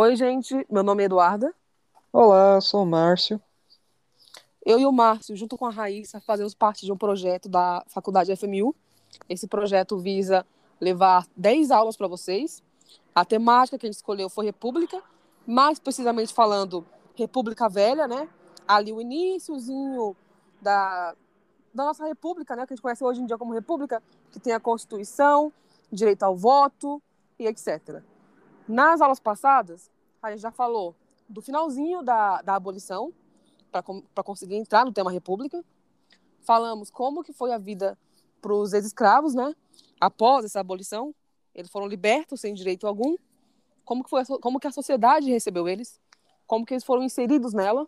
Oi, gente. Meu nome é Eduarda. Olá, sou o Márcio. Eu e o Márcio, junto com a Raíssa, fazemos parte de um projeto da Faculdade FMU. Esse projeto visa levar 10 aulas para vocês. A temática que a gente escolheu foi República, mais precisamente falando República Velha, né? Ali o iníciozinho da, da nossa República, né? Que a gente conhece hoje em dia como República, que tem a Constituição, direito ao voto e etc. Nas aulas passadas, a gente já falou do finalzinho da, da abolição, para conseguir entrar no tema República. Falamos como que foi a vida para os ex-escravos, né? Após essa abolição, eles foram libertos sem direito algum. Como que foi, como que a sociedade recebeu eles? Como que eles foram inseridos nela?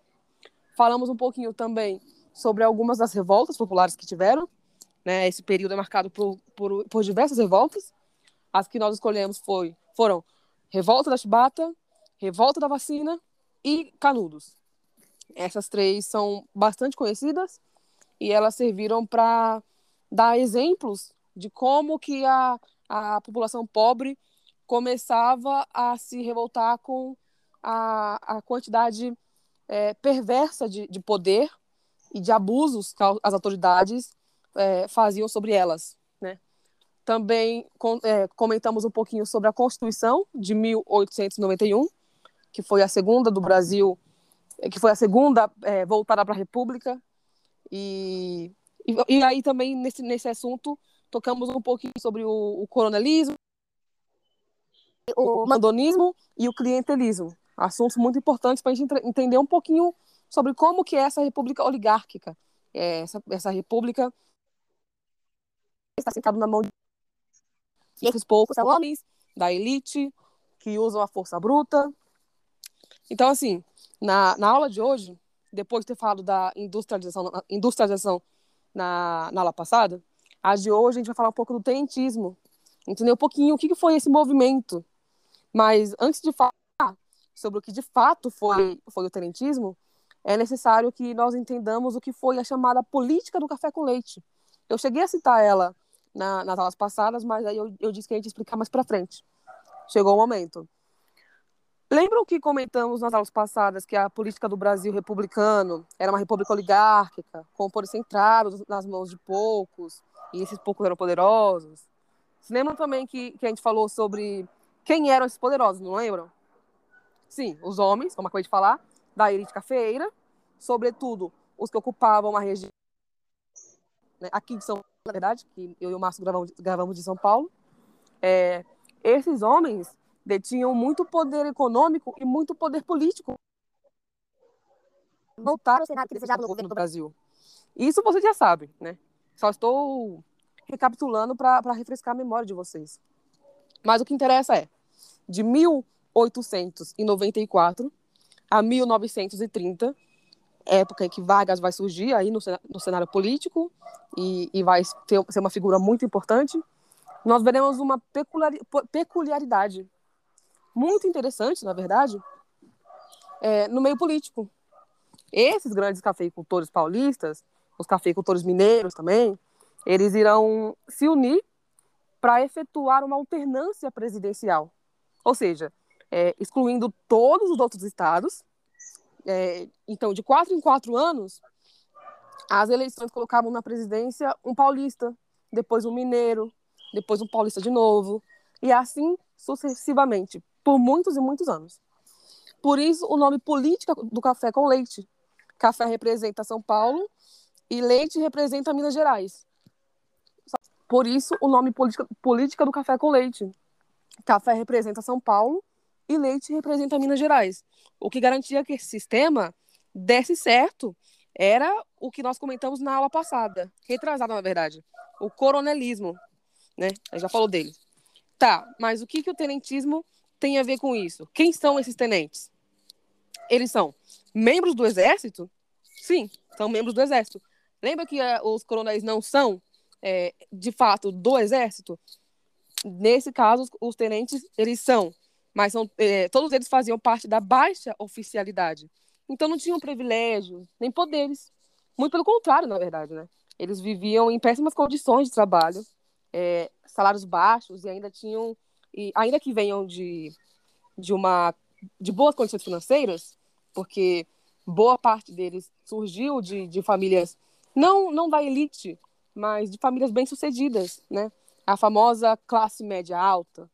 Falamos um pouquinho também sobre algumas das revoltas populares que tiveram. Né? Esse período é marcado por, por, por diversas revoltas. As que nós escolhemos foi, foram Revolta da Chibata, Revolta da Vacina e Canudos. Essas três são bastante conhecidas e elas serviram para dar exemplos de como que a, a população pobre começava a se revoltar com a, a quantidade é, perversa de, de poder e de abusos que as autoridades é, faziam sobre elas. Também é, comentamos um pouquinho sobre a Constituição de 1891, que foi a segunda do Brasil, que foi a segunda é, voltada para a República. E, e, e, aí também nesse, nesse assunto tocamos um pouquinho sobre o, o coronelismo, o mandonismo e o clientelismo. Assuntos muito importantes para a gente entender um pouquinho sobre como que é essa república oligárquica, é, essa, essa república está sentada na mão de e esses poucos são homens da elite que usam a força bruta. Então, assim, na, na aula de hoje, depois de ter falado da industrialização, industrialização na, na aula passada, a de hoje a gente vai falar um pouco do tenentismo, entender um pouquinho o que, que foi esse movimento. Mas antes de falar sobre o que de fato foi, foi o tenentismo, é necessário que nós entendamos o que foi a chamada política do café com leite. Eu cheguei a citar ela na, nas aulas passadas, mas aí eu, eu disse que a gente ia explicar mais para frente. Chegou o momento. Lembram que comentamos nas aulas passadas que a política do Brasil republicano era uma república oligárquica, com o poder centrado nas mãos de poucos, e esses poucos eram poderosos? Se lembram também que, que a gente falou sobre quem eram esses poderosos, não lembram? Sim, os homens, como acabei de falar, da elite cafeeira, sobretudo os que ocupavam a região né, aqui de São Paulo, na verdade, que eu e o Márcio gravamos, gravamos de São Paulo. É, esses homens detinham muito poder econômico e muito poder político. Voltaram a que desejava no governo do Brasil. Isso você já sabe, né? Só estou recapitulando para refrescar a memória de vocês. Mas o que interessa é, de 1894 a 1930, época em que Vargas vai surgir aí no, no cenário político e, e vai ter, ser uma figura muito importante, nós veremos uma peculiaridade muito interessante, na verdade, é, no meio político. Esses grandes cafeicultores paulistas, os cafeicultores mineiros também, eles irão se unir para efetuar uma alternância presidencial. Ou seja, é, excluindo todos os outros estados. É, então, de quatro em quatro anos, as eleições colocavam na presidência um paulista, depois um mineiro, depois um paulista de novo, e assim sucessivamente, por muitos e muitos anos. Por isso, o nome política do café com leite. Café representa São Paulo e leite representa Minas Gerais. Por isso, o nome política, política do café com leite. Café representa São Paulo e leite representa Minas Gerais. O que garantia que esse sistema desse certo era o que nós comentamos na aula passada, retrasada, na verdade, o coronelismo, né? A já falou dele. Tá, mas o que, que o tenentismo tem a ver com isso? Quem são esses tenentes? Eles são membros do exército? Sim, são membros do exército. Lembra que uh, os coronéis não são, é, de fato, do exército? Nesse caso, os tenentes, eles são, mas são, é, todos eles faziam parte da baixa oficialidade. Então não tinham privilégios, nem poderes. Muito pelo contrário, na verdade, né? Eles viviam em péssimas condições de trabalho, é, salários baixos e ainda tinham, e ainda que venham de, de uma de boas condições financeiras, porque boa parte deles surgiu de, de famílias, não, não da elite, mas de famílias bem-sucedidas, né? A famosa classe média alta.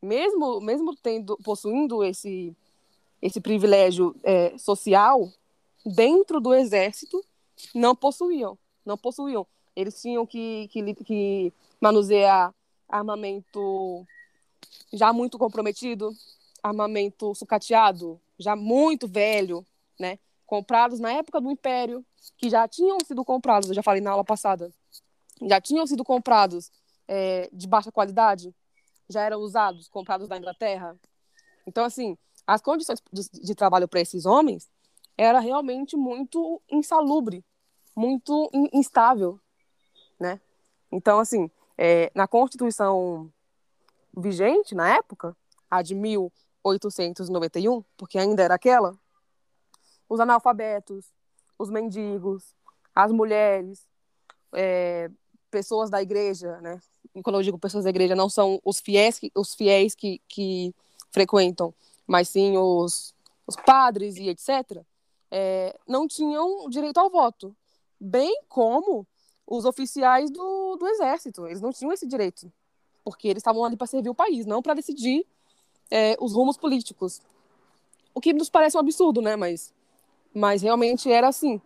Mesmo, mesmo tendo, possuindo esse, esse privilégio é, social, dentro do exército, não possuíam. Não possuíam. Eles tinham que, que, que manusear armamento já muito comprometido, armamento sucateado, já muito velho, né? Comprados na época do Império, que já tinham sido comprados, eu já falei na aula passada, já tinham sido comprados é, de baixa qualidade, já eram usados, comprados da Inglaterra. Então, assim, as condições de, trabalho para esses homens era realmente muito insalubre, muito instável, né? Então, assim, é, na Constituição vigente na época, a de 1891, porque ainda era aquela, os analfabetos, os mendigos, as mulheres, é, pessoas da igreja, né? Quando eu digo pessoas da igreja, não são os fiéis que, os fiéis que, que frequentam, mas sim os, os padres e etc., é, não tinham direito ao voto, bem como os oficiais do, do exército. Eles não tinham esse direito, porque eles estavam ali para servir o país, não para decidir é, os rumos políticos. O que nos parece um absurdo, né? Mas, mas realmente era assim.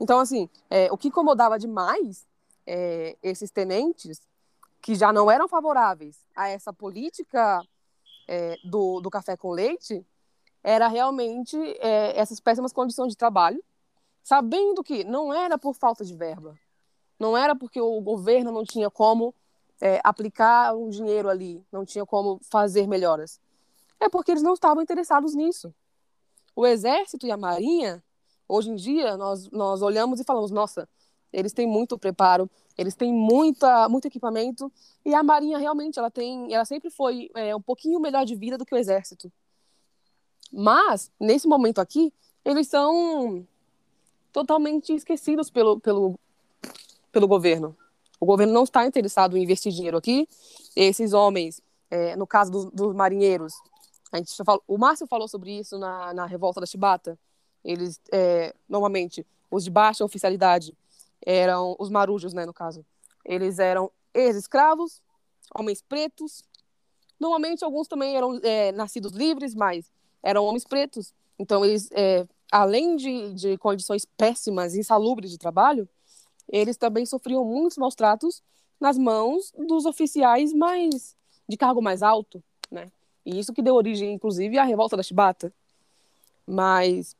Então, assim, é, o que incomodava demais é, esses tenentes, que já não eram favoráveis a essa política é, do, do café com leite, era realmente é, essas péssimas condições de trabalho, sabendo que não era por falta de verba, não era porque o governo não tinha como é, aplicar um dinheiro ali, não tinha como fazer melhoras. É porque eles não estavam interessados nisso. O Exército e a Marinha, hoje em dia, nós, nós olhamos e falamos: nossa, eles têm muito preparo, eles têm muita, muito equipamento, e a Marinha realmente ela tem, ela sempre foi é, um pouquinho melhor de vida do que o Exército. Mas, nesse momento aqui, eles são totalmente esquecidos pelo, pelo, pelo governo. O governo não está interessado em investir dinheiro aqui. Esses homens, é, no caso dos, dos, marinheiros, a gente falou, o Márcio falou sobre isso na, na revolta da Chibata. Eles, é, normalmente, os de baixa oficialidade eram os marujos, né, no caso. Eles eram ex-escravos, homens pretos. Normalmente, alguns também eram é, nascidos livres, mas eram homens pretos. Então, eles, é, além de, de condições péssimas, insalubres de trabalho, eles também sofriam muitos maus tratos nas mãos dos oficiais mais de cargo mais alto, né? E isso que deu origem, inclusive, à revolta da Chibata. Mas,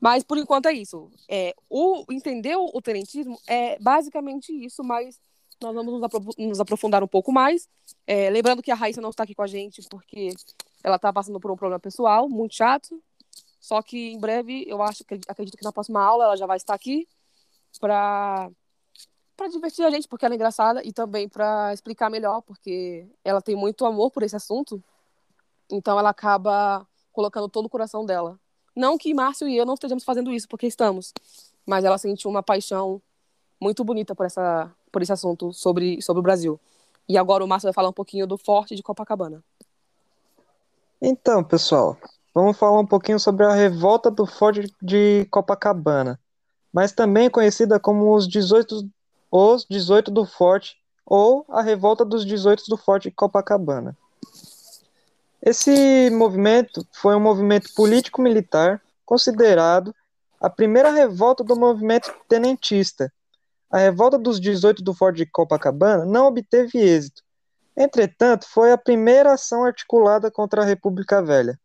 mas por enquanto é isso. É, o entender o tenentismo é basicamente isso, mas nós vamos nos, apro nos aprofundar um pouco mais. É, lembrando que a Raíssa não está aqui com a gente porque ela está passando por um problema pessoal muito chato. Só que em breve, eu acho, acredito que na próxima aula ela já vai estar aqui para para divertir a gente, porque ela é engraçada, e também para explicar melhor, porque ela tem muito amor por esse assunto. Então ela acaba colocando todo o coração dela. Não que Márcio e eu não estejamos fazendo isso, porque estamos, mas ela sentiu uma paixão muito bonita por essa por esse assunto sobre sobre o Brasil. E agora o Márcio vai falar um pouquinho do Forte de Copacabana. Então, pessoal, vamos falar um pouquinho sobre a revolta do Forte de Copacabana, mas também conhecida como os 18 os 18 do Forte ou a Revolta dos 18 do Forte de Copacabana. Esse movimento foi um movimento político-militar considerado a primeira revolta do movimento tenentista. A revolta dos 18 do Forte de Copacabana não obteve êxito. Entretanto, foi a primeira ação articulada contra a República Velha.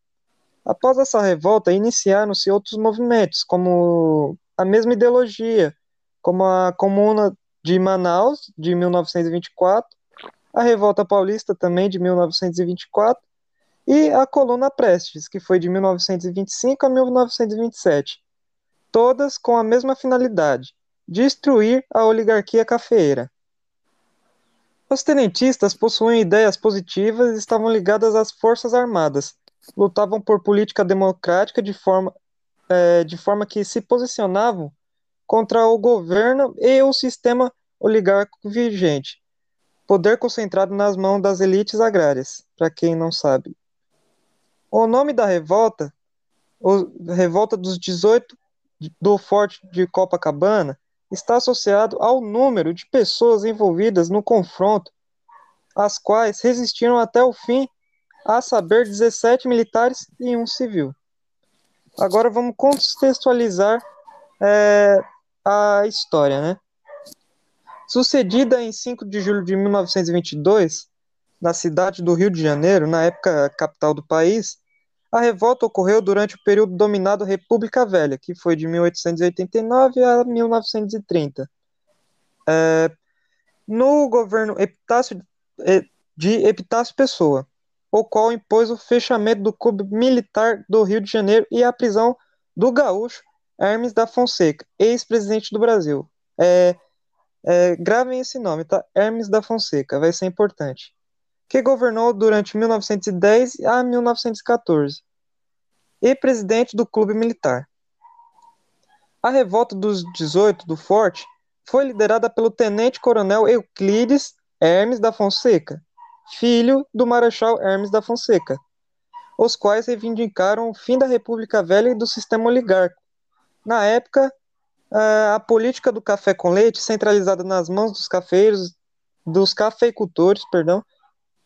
Após essa revolta, iniciaram-se outros movimentos, como a mesma ideologia, como a Comuna de Manaus, de 1924, a Revolta Paulista, também de 1924, e a Coluna Prestes, que foi de 1925 a 1927. Todas com a mesma finalidade: destruir a oligarquia cafeeira. Os tenentistas possuem ideias positivas e estavam ligadas às Forças Armadas. Lutavam por política democrática de forma, é, de forma que se posicionavam contra o governo e o sistema oligárquico vigente, poder concentrado nas mãos das elites agrárias, para quem não sabe. O nome da revolta, Revolta dos 18 do Forte de Copacabana, está associado ao número de pessoas envolvidas no confronto, as quais resistiram até o fim, a saber, 17 militares e um civil. Agora vamos contextualizar é, a história, né? Sucedida em 5 de julho de 1922, na cidade do Rio de Janeiro, na época capital do país, a revolta ocorreu durante o período dominado República Velha, que foi de 1889 a 1930. É, no governo Epitácio, de Epitácio Pessoa, o qual impôs o fechamento do clube militar do Rio de Janeiro e a prisão do gaúcho Hermes da Fonseca, ex-presidente do Brasil. É, é, gravem esse nome, tá? Hermes da Fonseca, vai ser importante. Que governou durante 1910 a 1914 e presidente do clube militar. A revolta dos 18 do Forte foi liderada pelo tenente-coronel Euclides Hermes da Fonseca, filho do marechal Hermes da Fonseca, os quais reivindicaram o fim da República Velha e do sistema oligárquico. Na época, a política do café com leite, centralizada nas mãos dos cafeiros, dos cafeicultores, perdão,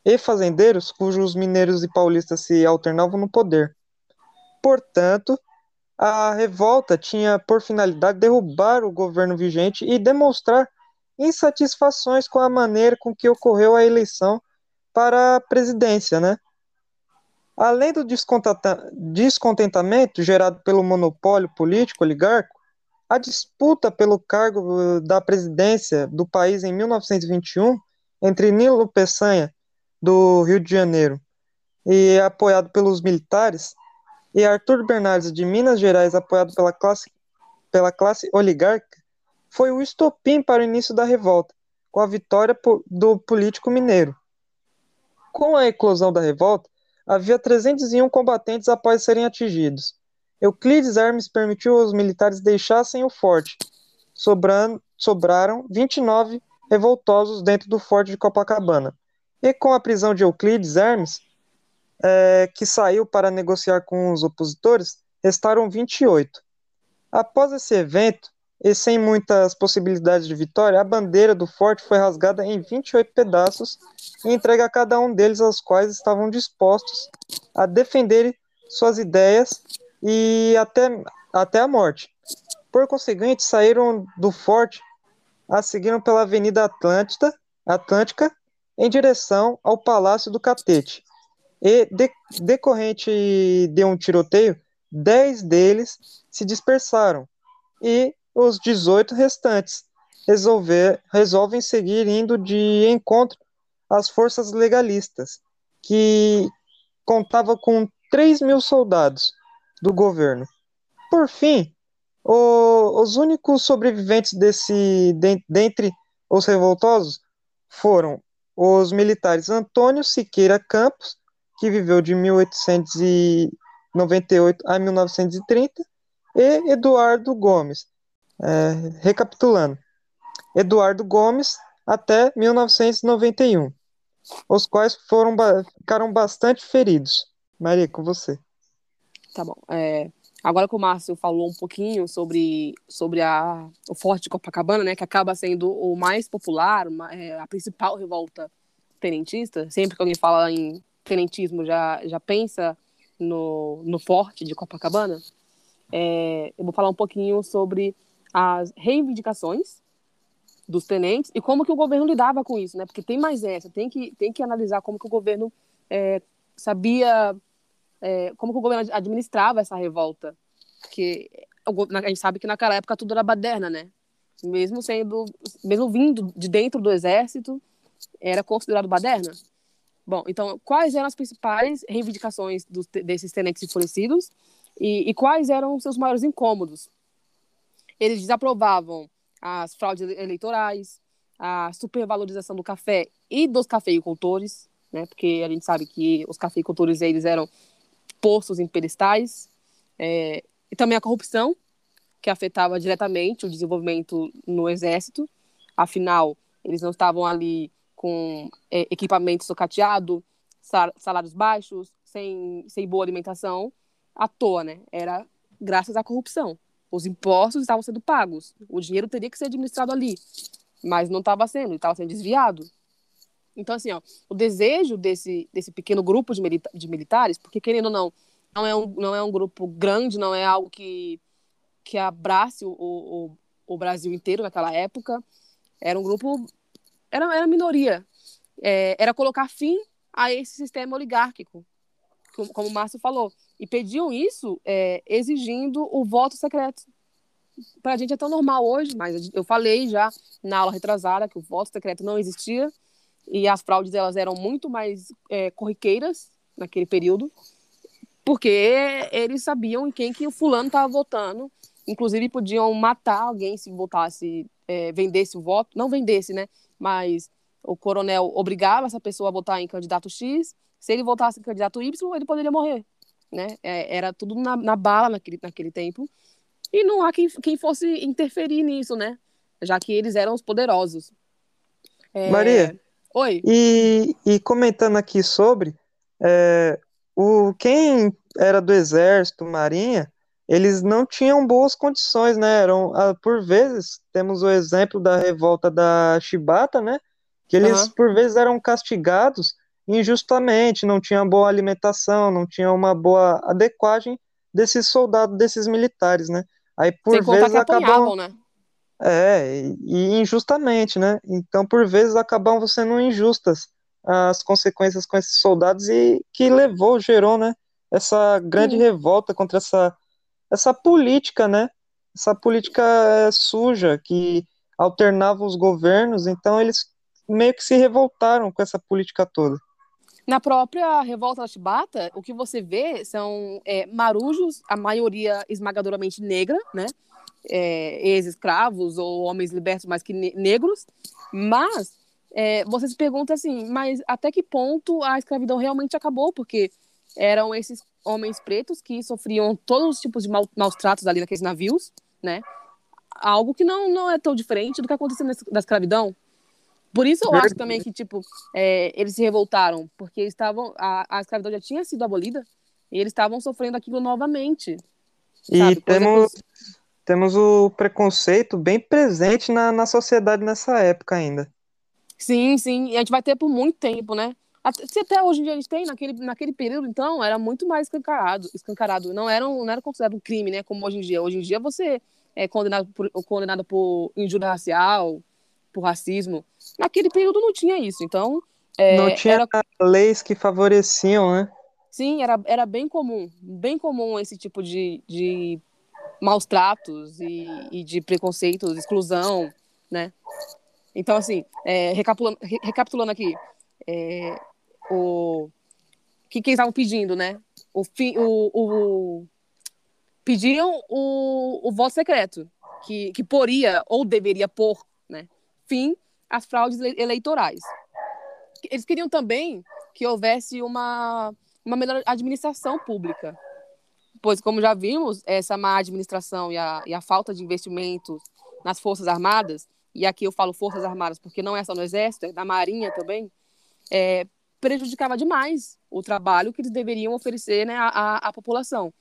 e fazendeiros, cujos mineiros e paulistas se alternavam no poder. Portanto, a revolta tinha por finalidade derrubar o governo vigente e demonstrar insatisfações com a maneira com que ocorreu a eleição para a presidência, né? Além do descontentamento gerado pelo monopólio político oligárquico, a disputa pelo cargo da presidência do país em 1921 entre Nilo Peçanha, do Rio de Janeiro, e apoiado pelos militares, e Arthur Bernardes, de Minas Gerais, apoiado pela classe, pela classe oligárquica, foi o estopim para o início da revolta, com a vitória do político mineiro. Com a eclosão da revolta, havia 301 combatentes após serem atingidos. Euclides Hermes permitiu aos militares deixassem o forte. Sobrando, sobraram 29 revoltosos dentro do forte de Copacabana. E com a prisão de Euclides Hermes, é, que saiu para negociar com os opositores, restaram 28. Após esse evento, e sem muitas possibilidades de vitória, a bandeira do forte foi rasgada em 28 pedaços e entregue a cada um deles, aos quais estavam dispostos a defender suas ideias e até, até a morte. Por conseguinte, saíram do forte a seguiram pela Avenida Atlântida, Atlântica em direção ao Palácio do Catete. E, de, decorrente de um tiroteio, dez deles se dispersaram e os 18 restantes resolver, resolvem seguir indo de encontro às forças legalistas, que contava com 3 mil soldados, do governo. Por fim, o, os únicos sobreviventes desse de, dentre os revoltosos foram os militares Antônio Siqueira Campos, que viveu de 1898 a 1930, e Eduardo Gomes. É, recapitulando, Eduardo Gomes até 1991, os quais foram ficaram bastante feridos. Maria, com você. Tá bom. É, agora que o Márcio falou um pouquinho sobre, sobre a, o Forte de Copacabana, né, que acaba sendo o mais popular, uma, é, a principal revolta tenentista, sempre que alguém fala em tenentismo já, já pensa no, no Forte de Copacabana, é, eu vou falar um pouquinho sobre as reivindicações dos tenentes e como que o governo lidava com isso, né? Porque tem mais essa, tem que, tem que analisar como que o governo é, sabia é, como que o governo administrava essa revolta. Porque a gente sabe que naquela época tudo era baderna, né? Mesmo sendo, mesmo vindo de dentro do exército, era considerado baderna. Bom, então, quais eram as principais reivindicações desses tenentes enfurecidos e, e quais eram seus maiores incômodos? Eles desaprovavam as fraudes eleitorais, a supervalorização do café e dos cafeicultores, né? Porque a gente sabe que os cafeicultores eles eram postos em é, e também a corrupção, que afetava diretamente o desenvolvimento no exército. Afinal, eles não estavam ali com é, equipamento socateado, salários baixos, sem, sem boa alimentação à toa, né? Era graças à corrupção. Os impostos estavam sendo pagos, o dinheiro teria que ser administrado ali, mas não estava sendo, estava sendo desviado. Então, assim, ó, o desejo desse, desse pequeno grupo de, milita de militares, porque querendo ou não, não é, um, não é um grupo grande, não é algo que, que abrace o, o, o Brasil inteiro naquela época, era um grupo, era, era minoria, é, era colocar fim a esse sistema oligárquico, como, como o Márcio falou. E pediam isso é, exigindo o voto secreto. Para a gente é tão normal hoje, mas eu falei já na aula retrasada que o voto secreto não existia e as fraudes elas eram muito mais é, corriqueiras naquele período, porque eles sabiam em quem que o fulano estava votando. Inclusive podiam matar alguém se votasse, é, vendesse o voto, não vendesse, né? Mas o coronel obrigava essa pessoa a votar em candidato X. Se ele votasse em candidato Y, ele poderia morrer, né? É, era tudo na, na, bala naquele, naquele tempo. E não há quem, quem fosse interferir nisso, né? Já que eles eram os poderosos. É... Maria. Oi. E, e comentando aqui sobre é, o quem era do exército, marinha, eles não tinham boas condições, né? Eram, ah, por vezes, temos o exemplo da revolta da Chibata, né? Que eles, uhum. por vezes, eram castigados injustamente, não tinham boa alimentação, não tinham uma boa adequagem desses soldados, desses militares, né? Aí, por Sem vezes, acabam... né? É, e, injustamente, né? Então, por vezes, acabam sendo injustas as consequências com esses soldados e que levou, gerou, né? Essa grande Sim. revolta contra essa, essa política, né? Essa política é, suja que alternava os governos, então eles meio que se revoltaram com essa política toda. Na própria revolta da Chibata, o que você vê são é, marujos, a maioria esmagadoramente negra, né? É, ex-escravos ou homens libertos mais que ne negros, mas é, você se pergunta assim, mas até que ponto a escravidão realmente acabou? Porque eram esses homens pretos que sofriam todos os tipos de mal, maus tratos ali naqueles navios, né? Algo que não, não é tão diferente do que aconteceu na escravidão. Por isso eu acho também que, tipo, é, eles se revoltaram, porque estavam. A, a escravidão já tinha sido abolida e eles estavam sofrendo aquilo novamente. E sabe? temos. Temos o preconceito bem presente na, na sociedade nessa época ainda. Sim, sim. E a gente vai ter por muito tempo, né? Se até hoje em dia a gente tem, naquele, naquele período, então, era muito mais escancarado. escancarado. Não, era um, não era considerado um crime, né? Como hoje em dia. Hoje em dia você é condenado por, condenado por injúria racial, por racismo. Naquele período não tinha isso, então... É, não tinha era... leis que favoreciam, né? Sim, era, era bem comum, bem comum esse tipo de, de maus tratos e, e de preconceitos, exclusão, né? Então, assim, é, recapitulando, recapitulando aqui, é, o que, que eles estavam pedindo, né? O, fi, o, o, pediam o, o voto secreto, que, que poria ou deveria pôr né, fim às fraudes eleitorais. Eles queriam também que houvesse uma, uma melhor administração pública, pois, como já vimos, essa má administração e a, e a falta de investimentos nas Forças Armadas, e aqui eu falo Forças Armadas porque não é só no Exército, é na Marinha também, é, prejudicava demais o trabalho que eles deveriam oferecer né, à, à população.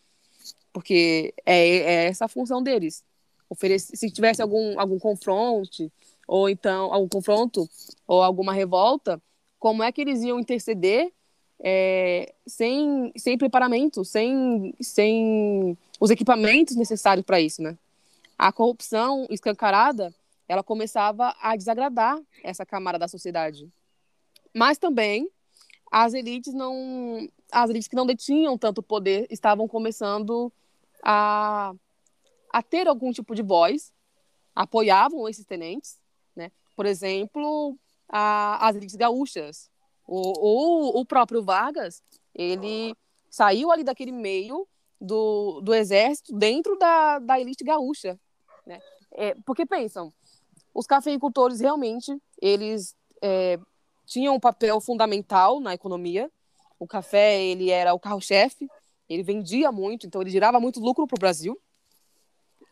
Porque é, é essa a função deles. Oferecer, se tivesse algum, algum confronto, ou então algum confronto, ou alguma revolta, como é que eles iam interceder é, sem, sem preparamento, sem, sem os equipamentos necessários para isso, né? A corrupção escancarada, ela começava a desagradar essa camada da sociedade. Mas também as elites não as elites que não detinham tanto poder estavam começando a, a ter algum tipo de voz, apoiavam esses tenentes, né? Por exemplo, a, as elites gaúchas. O, o, o próprio Vargas, ele saiu ali daquele meio do, do exército dentro da, da elite gaúcha, né? É, porque pensam, os cafeicultores realmente, eles é, tinham um papel fundamental na economia. O café, ele era o carro-chefe, ele vendia muito, então ele gerava muito lucro para o Brasil.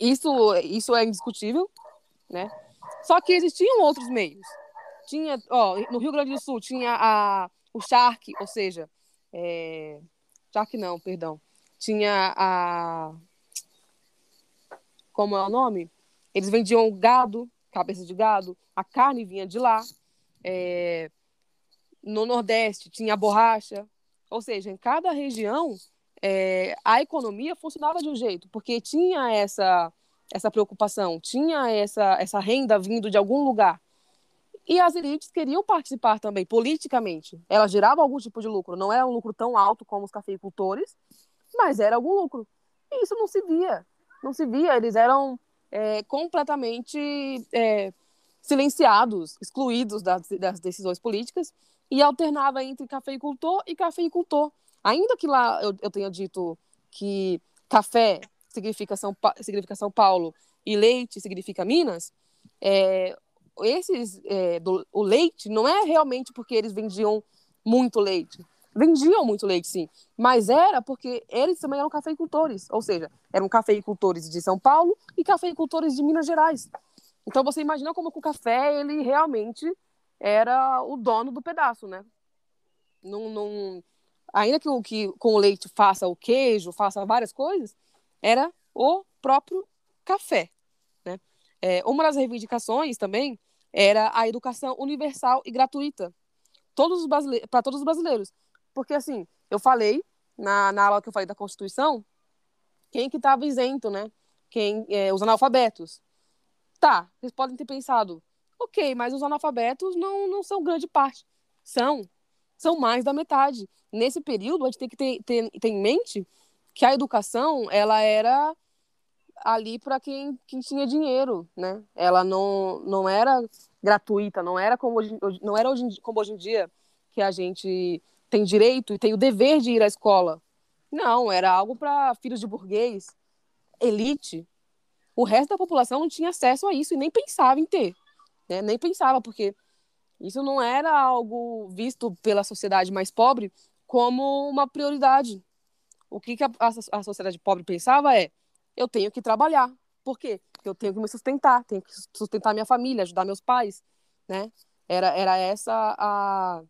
Isso, isso é indiscutível, né? Só que existiam outros meios. Tinha, ó, no Rio Grande do Sul tinha a, o charque, ou seja, é, não, perdão. Tinha a. Como é o nome? Eles vendiam gado, cabeça de gado, a carne vinha de lá. É... No Nordeste tinha a borracha. Ou seja, em cada região é... a economia funcionava de um jeito, porque tinha essa, essa preocupação, tinha essa, essa renda vindo de algum lugar. E as elites queriam participar também, politicamente. Elas geravam algum tipo de lucro. Não era um lucro tão alto como os cafeicultores, mas era algum lucro. E isso não se via. Não se via. Eles eram é, completamente é, silenciados, excluídos das, das, decisões políticas, e alternava entre cafeicultor e cafeicultor. Ainda que lá eu, eu tenha dito que café significa São, significa São Paulo e leite significa Minas, é, esses é, do, o leite não é realmente porque eles vendiam muito leite. Vendiam muito leite, sim, mas era porque eles também eram cafeicultores, ou seja, eram cafeicultores de São Paulo e cafeicultores de Minas Gerais. Então você imagina como o café ele realmente era o dono do pedaço, né? Não, não... Ainda que, o, que com o leite faça o queijo, faça várias coisas, era o próprio café. Né? É, uma das reivindicações também era a educação universal e gratuita para todos os brasileiros. Porque, assim, eu falei, na, na aula que eu falei da Constituição, quem que estava isento, né? Quem, é, os analfabetos. Tá, vocês podem ter pensado, ok, mas os analfabetos não, não são grande parte. São. São mais da metade. Nesse período, a gente tem que ter, ter, ter em mente que a educação, ela era ali para quem, quem tinha dinheiro, né? Ela não, não era gratuita, não era como hoje, não era hoje, como hoje em dia que a gente tem direito e tem o dever de ir à escola. Não, era algo para filhos de burguês, elite. O resto da população não tinha acesso a isso e nem pensava em ter, né? Nem pensava porque isso não era algo visto pela sociedade mais pobre como uma prioridade. O que, que a, a, a sociedade pobre pensava é: eu tenho que trabalhar. Por quê? Porque eu tenho que me sustentar, tenho que sustentar minha família, ajudar meus pais, né? Era, era essa a,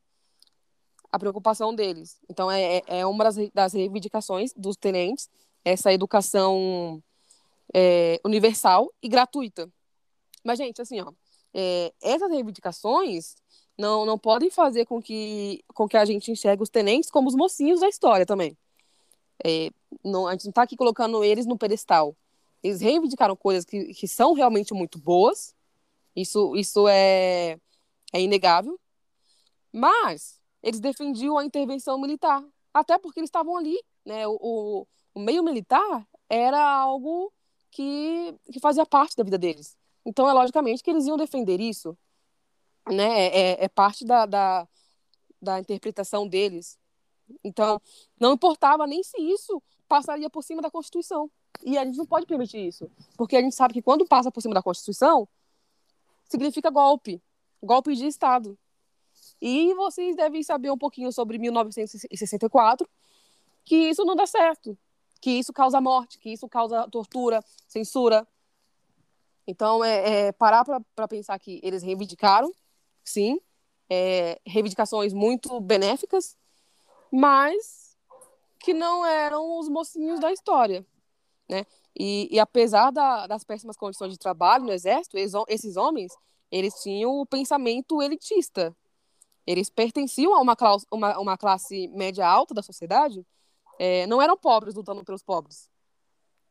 a preocupação deles. Então, é, é, é uma das, das reivindicações dos tenentes, essa educação é, universal e gratuita. Mas, gente, assim, ó, é, essas reivindicações não, não podem fazer com que, com que a gente enxergue os tenentes como os mocinhos da história também. É, não, a gente não está aqui colocando eles no pedestal. Eles reivindicaram coisas que, que são realmente muito boas, isso, isso é, é inegável, mas eles defendiam a intervenção militar, até porque eles estavam ali. Né? O, o, o meio militar era algo que, que fazia parte da vida deles. Então, é logicamente que eles iam defender isso. Né? É, é parte da, da, da interpretação deles. Então, não importava nem se isso passaria por cima da Constituição. E a gente não pode permitir isso. Porque a gente sabe que quando passa por cima da Constituição, significa golpe golpe de Estado. E vocês devem saber um pouquinho sobre 1964, que isso não dá certo, que isso causa morte, que isso causa tortura, censura. Então, é, é parar para pensar que eles reivindicaram, sim, é, reivindicações muito benéficas, mas que não eram os mocinhos da história, né? E, e apesar da, das péssimas condições de trabalho no exército, eles, esses homens, eles tinham o pensamento elitista. Eles pertenciam a uma, classe, uma, uma classe média alta da sociedade, é, não eram pobres lutando pelos pobres.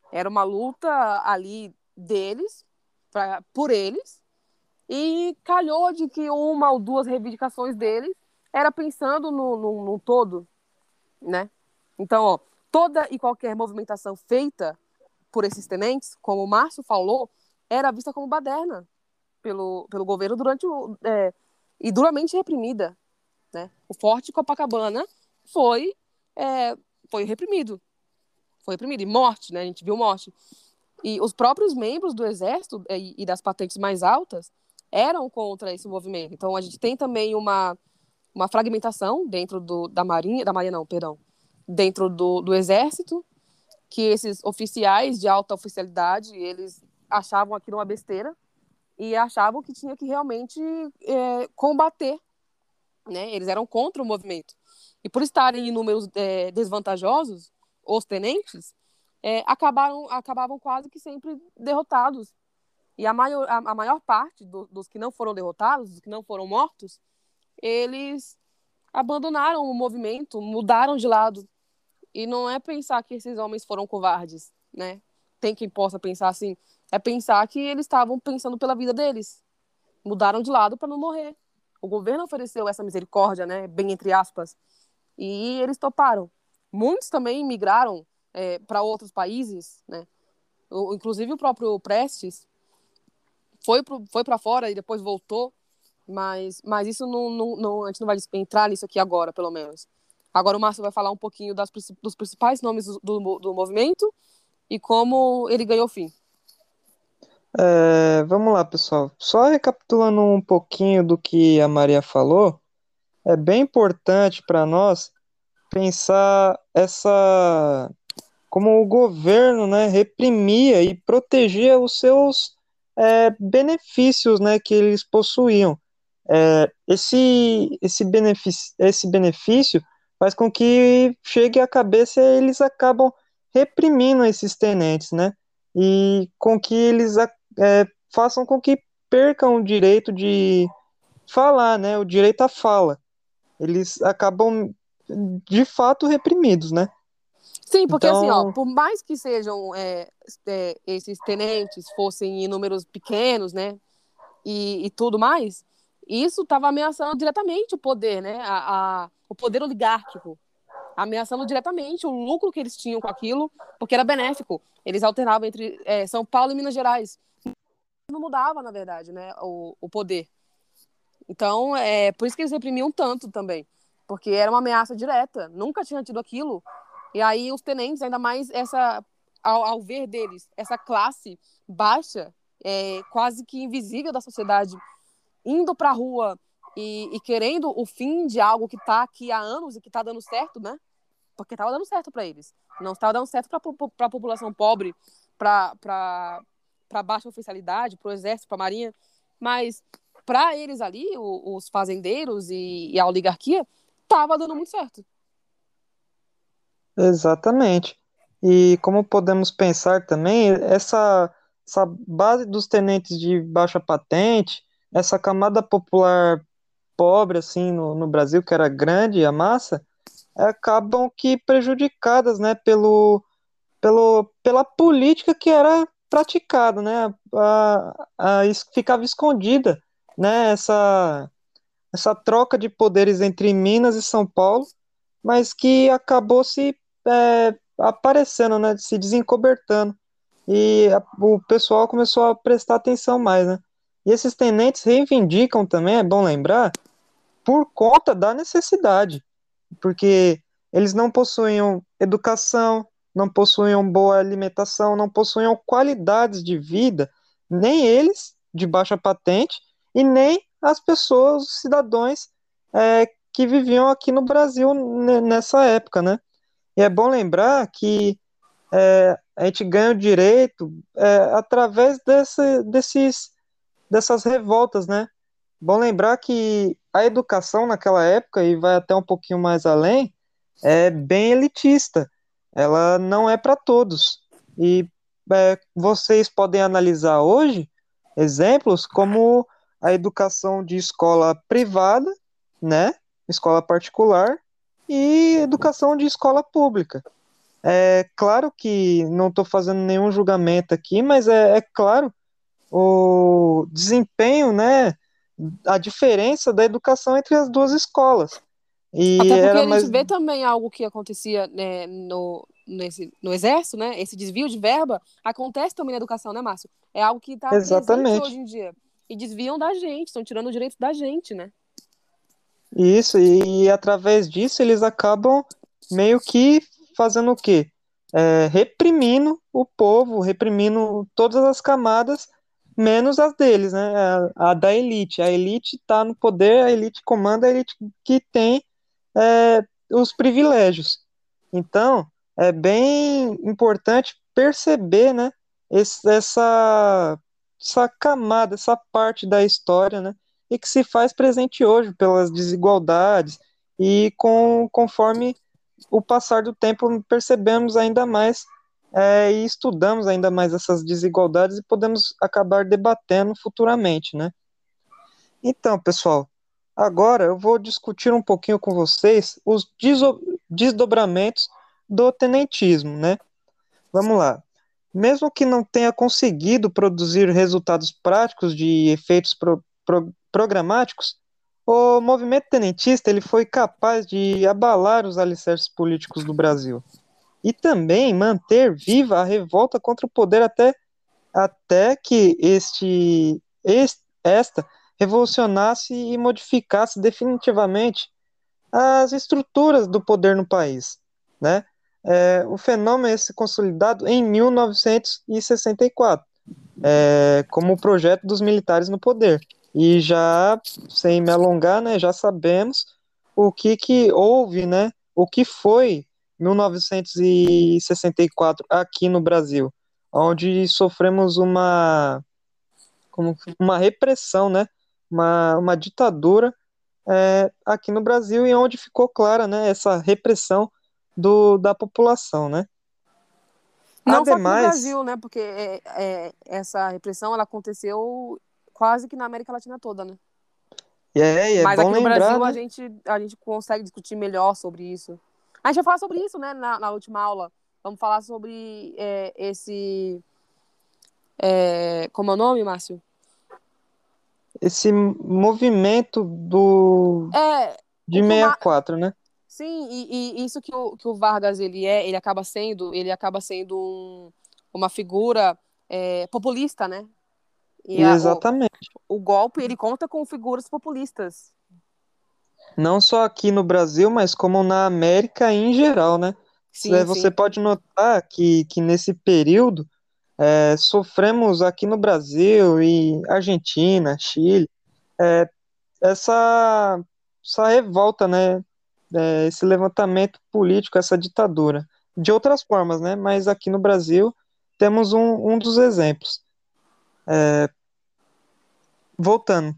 Era uma luta ali deles, pra, por eles, e calhou de que uma ou duas reivindicações deles era pensando no, no, no todo, né? Então, ó, toda e qualquer movimentação feita por esses tenentes, como o Márcio falou, era vista como baderna pelo, pelo governo durante o é, e duramente reprimida, né? O Forte Copacabana foi é, foi reprimido, foi reprimido e morte, né? A gente viu morte e os próprios membros do exército é, e, e das patentes mais altas eram contra esse movimento. Então a gente tem também uma uma fragmentação dentro do, da Marinha, da Marinha não, perdão, dentro do, do Exército, que esses oficiais de alta oficialidade, eles achavam aquilo uma besteira e achavam que tinha que realmente é, combater, né? Eles eram contra o movimento. E por estarem em números é, desvantajosos, os tenentes é, acabaram, acabavam quase que sempre derrotados. E a maior, a, a maior parte do, dos que não foram derrotados, dos que não foram mortos, eles abandonaram o movimento, mudaram de lado. E não é pensar que esses homens foram covardes, né? Tem quem possa pensar assim. É pensar que eles estavam pensando pela vida deles. Mudaram de lado para não morrer. O governo ofereceu essa misericórdia, né? Bem entre aspas. E eles toparam. Muitos também migraram é, para outros países, né? O, inclusive o próprio Prestes foi pro, foi para fora e depois voltou, mas mas isso não, não, não, a gente não vai entrar nisso aqui agora, pelo menos. Agora o Márcio vai falar um pouquinho das, dos principais nomes do, do, movimento e como ele ganhou fim. É, vamos lá, pessoal. Só recapitulando um pouquinho do que a Maria falou, é bem importante para nós pensar essa como o governo, né, reprimia e protegia os seus é, benefícios, né, que eles possuíam. É, esse esse benefício, esse benefício faz com que chegue à cabeça e eles acabam reprimindo esses tenentes, né? E com que eles é, façam com que percam o direito de falar, né? O direito à fala. Eles acabam de fato reprimidos, né? Sim, porque então... assim, ó, então por mais que sejam é, é, esses tenentes fossem em números pequenos, né? E, e tudo mais, isso estava ameaçando diretamente o poder, né? A, a, o poder oligárquico. Ameaçando diretamente o lucro que eles tinham com aquilo, porque era benéfico. Eles alternavam entre é, São Paulo e Minas Gerais. Não mudava, na verdade, né? O, o poder. Então, é por isso que eles reprimiam tanto também. Porque era uma ameaça direta. Nunca tinha tido aquilo. E aí os tenentes, ainda mais essa, ao, ao ver deles, essa classe baixa, é, quase que invisível da sociedade, indo para a rua e, e, querendo o fim de algo que está aqui há anos e que está dando certo, né? Porque estava dando certo para eles. Não estava dando certo para a população pobre, para baixa oficialidade, para o exército, para a marinha, mas para eles ali, os fazendeiros e, e a oligarquia, estava dando muito certo. Exatamente. E como podemos pensar também, essa, essa base dos tenentes de baixa patente, essa camada popular pobre assim no, no Brasil, que era grande a massa, acabam que prejudicadas, né, pelo, pelo, pela política que era praticada, né, a, a, a, ficava escondida, né, essa, essa troca de poderes entre Minas e São Paulo, mas que acabou se é, aparecendo, né, se desencobertando. E a, o pessoal começou a prestar atenção mais, né? E esses tenentes reivindicam também, é bom lembrar, por conta da necessidade, porque eles não possuíam educação, não possuíam boa alimentação, não possuíam qualidades de vida, nem eles, de baixa patente, e nem as pessoas, os cidadãos é, que viviam aqui no Brasil nessa época, né? E é bom lembrar que é, a gente ganha o direito é, através desse, desses, dessas revoltas, né? Bom lembrar que a educação naquela época, e vai até um pouquinho mais além, é bem elitista. Ela não é para todos. E é, vocês podem analisar hoje exemplos como a educação de escola privada, né? Escola particular, e educação de escola pública. É claro que não estou fazendo nenhum julgamento aqui, mas é, é, claro o desempenho, né, a diferença da educação entre as duas escolas. E Até porque a gente mais... vê também algo que acontecia né, no, nesse, no exército, né? Esse desvio de verba acontece também na educação, né, Márcio? É algo que está presente hoje em dia. E desviam da gente, estão tirando o direito da gente, né? Isso, e, e através disso eles acabam meio que fazendo o quê? É, reprimindo o povo, reprimindo todas as camadas, menos as deles, né? A, a da elite. A elite está no poder, a elite comanda, a elite que tem é, os privilégios. Então, é bem importante perceber, né? Esse, essa, essa camada, essa parte da história, né? e que se faz presente hoje pelas desigualdades e com, conforme o passar do tempo percebemos ainda mais é, e estudamos ainda mais essas desigualdades e podemos acabar debatendo futuramente, né? Então, pessoal, agora eu vou discutir um pouquinho com vocês os desdobramentos do tenentismo, né? Vamos lá. Mesmo que não tenha conseguido produzir resultados práticos de efeitos pro, pro, programáticos, o movimento tenentista ele foi capaz de abalar os alicerces políticos do Brasil e também manter viva a revolta contra o poder até, até que este, este esta revolucionasse e modificasse definitivamente as estruturas do poder no país, né? É, o fenômeno é se consolidado em 1964, é, como o projeto dos militares no poder. E já, sem me alongar, né, já sabemos o que, que houve, né, o que foi 1964 aqui no Brasil, onde sofremos uma como uma repressão, né, uma, uma ditadura é, aqui no Brasil e onde ficou clara, né, essa repressão do, da população, né. Não Ademais, só no Brasil, né, porque é, é, essa repressão ela aconteceu quase que na América Latina toda, né. É, é Mas aqui no lembrar, Brasil né? a, gente, a gente consegue discutir melhor sobre isso. A gente vai falar sobre isso, né, na, na última aula. Vamos falar sobre é, esse. É, como é o nome, Márcio? esse movimento do É. de o que o Ma- 64, né? Sim, e, e isso que o, que o Vargas ele é, ele acaba sendo, ele acaba sendo um- uma figura é, populista, né? E a- o, Exatamente. o golpe ele conta com figuras populistas. Não só aqui no Brasil, mas como na América em geral, né? Sim, É, Você sim. pode notar que, que nesse período é, sofremos aqui no Brasil e Argentina, Chile, é, essa, essa revolta, né? É, esse levantamento político, essa ditadura. De outras formas, né? Mas aqui no Brasil temos um, um dos exemplos. É, voltando.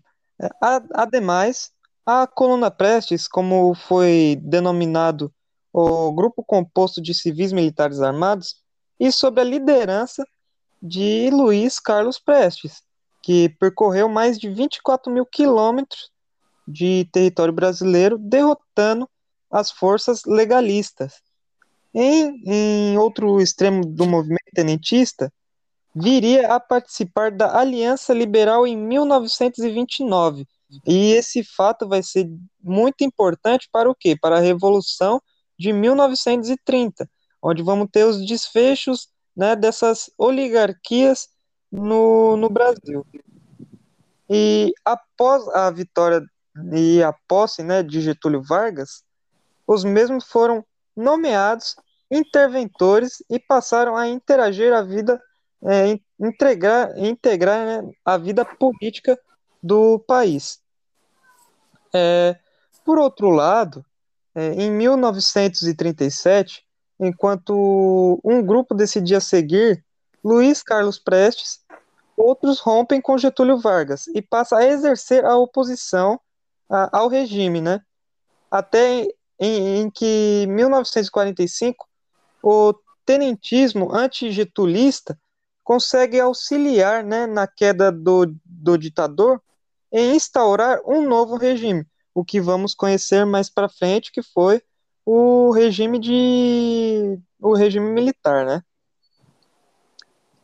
Ademais, a Coluna Prestes, como foi denominado o grupo composto de civis militares armados, e sob a liderança de Luiz Carlos Prestes, que percorreu mais de 24 mil quilômetros de território brasileiro, derrotando as forças legalistas. Em, em outro extremo do movimento tenentista, viria a participar da Aliança Liberal em 1929. E esse fato vai ser muito importante para o quê? Para a Revolução de 1930, onde vamos ter os desfechos né, dessas oligarquias no, no Brasil. E após a vitória e a posse né, de Getúlio Vargas, os mesmos foram nomeados interventores e passaram a interagir a vida, é, in- integrar, integrar né, a vida política do país. É, por outro lado, é, em 1937, enquanto um grupo decidia seguir Luiz Carlos Prestes, outros rompem com Getúlio Vargas e passam a exercer a oposição a- ao regime, né? Até em, em que 1945 o tenentismo antigetulista consegue auxiliar né, na queda do, do ditador em instaurar um novo regime, o que vamos conhecer mais para frente, que foi o regime de o regime militar, né?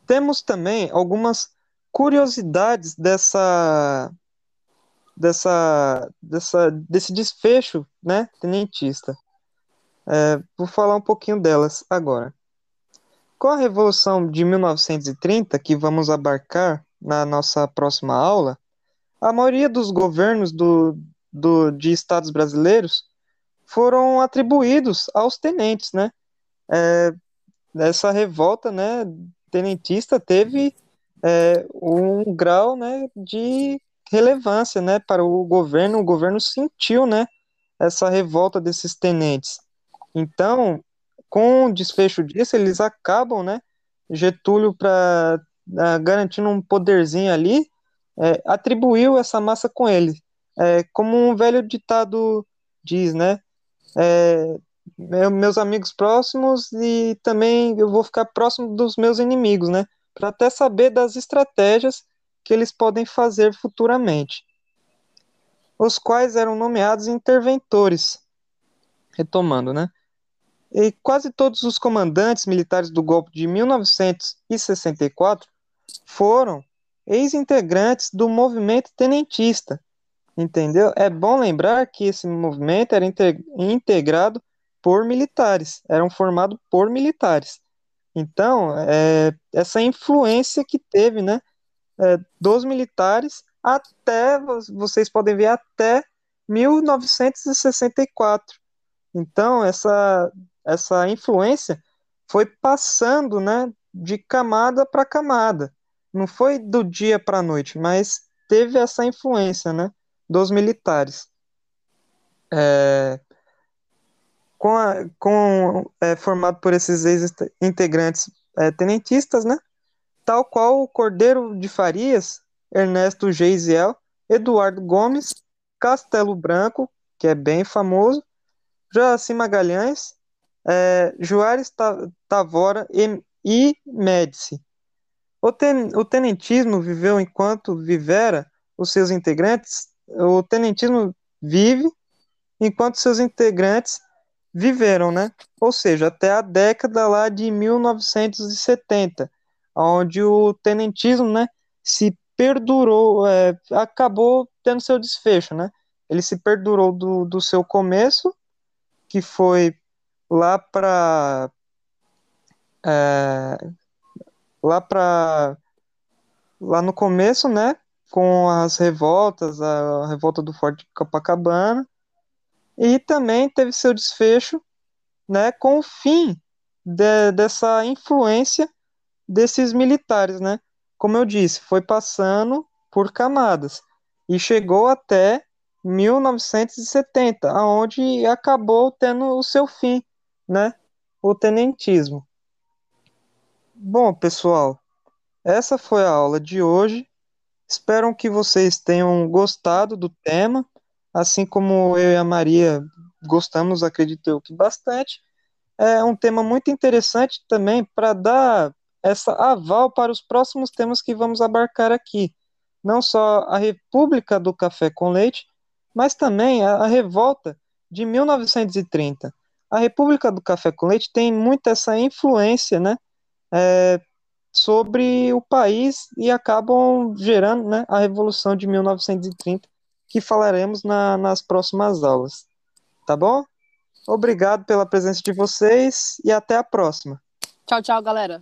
Temos também algumas curiosidades dessa dessa, dessa desse desfecho, né, tenentista. É, vou falar um pouquinho delas agora. Com a Revolução de 1930, que vamos abarcar na nossa próxima aula, a maioria dos governos do, do, de estados brasileiros foram atribuídos aos tenentes, né? É, essa revolta, né, tenentista teve é, um grau, né, de relevância, né, para o governo. O governo sentiu, né, essa revolta desses tenentes. Então, com o desfecho disso, eles acabam, né, Getúlio, para garantindo um poderzinho ali, é, atribuiu essa massa com ele. É, como um velho ditado diz, né, é, meus amigos próximos e também eu vou ficar próximo dos meus inimigos, né? Para até saber das estratégias que eles podem fazer futuramente. Os quais eram nomeados interventores. Retomando, né? E quase todos os comandantes militares do golpe de 1964 foram ex-integrantes do movimento tenentista. Entendeu? É bom lembrar que esse movimento era integrado por militares, eram formados por militares. Então, é, essa influência que teve, né, é, dos militares até, vocês podem ver, até 1964. Então, essa, essa influência foi passando, né, de camada para camada. Não foi do dia para a noite, mas teve essa influência, né, dos militares. É, com, a, com é, formado por esses ex-integrantes é, tenentistas, né, tal qual o Cordeiro de Farias, Ernesto Geisiel, Eduardo Gomes, Castelo Branco, que é bem famoso, Joacim Magalhães, é, Juarez Tavora e, e Médici. O, ten, o tenentismo viveu enquanto vivera os seus integrantes, o tenentismo vive enquanto seus integrantes viveram, né? Ou seja, até a década lá de 1970, onde o tenentismo, né, se perdurou, é, acabou tendo seu desfecho, né? Ele se perdurou do, do seu começo, que foi lá para é, lá para lá no começo, né, com as revoltas, a revolta do Forte Copacabana, e também teve seu desfecho, né, com o fim de, dessa influência desses militares, né? Como eu disse, foi passando por camadas e chegou até 1970, aonde acabou tendo o seu fim, né? O tenentismo. Bom, pessoal, essa foi a aula de hoje. Espero que vocês tenham gostado do tema, assim como eu e a Maria gostamos, acredito eu que bastante. É um tema muito interessante também para dar essa aval para os próximos temas que vamos abarcar aqui. Não só a República do Café com Leite, mas também a, a revolta de 1930. A República do Café com Leite tem muito essa influência, né, é, sobre o país e acabam gerando, né, a Revolução de 1930, que falaremos na, nas próximas aulas. Tá bom? Obrigado pela presença de vocês e até a próxima. Tchau, tchau, galera.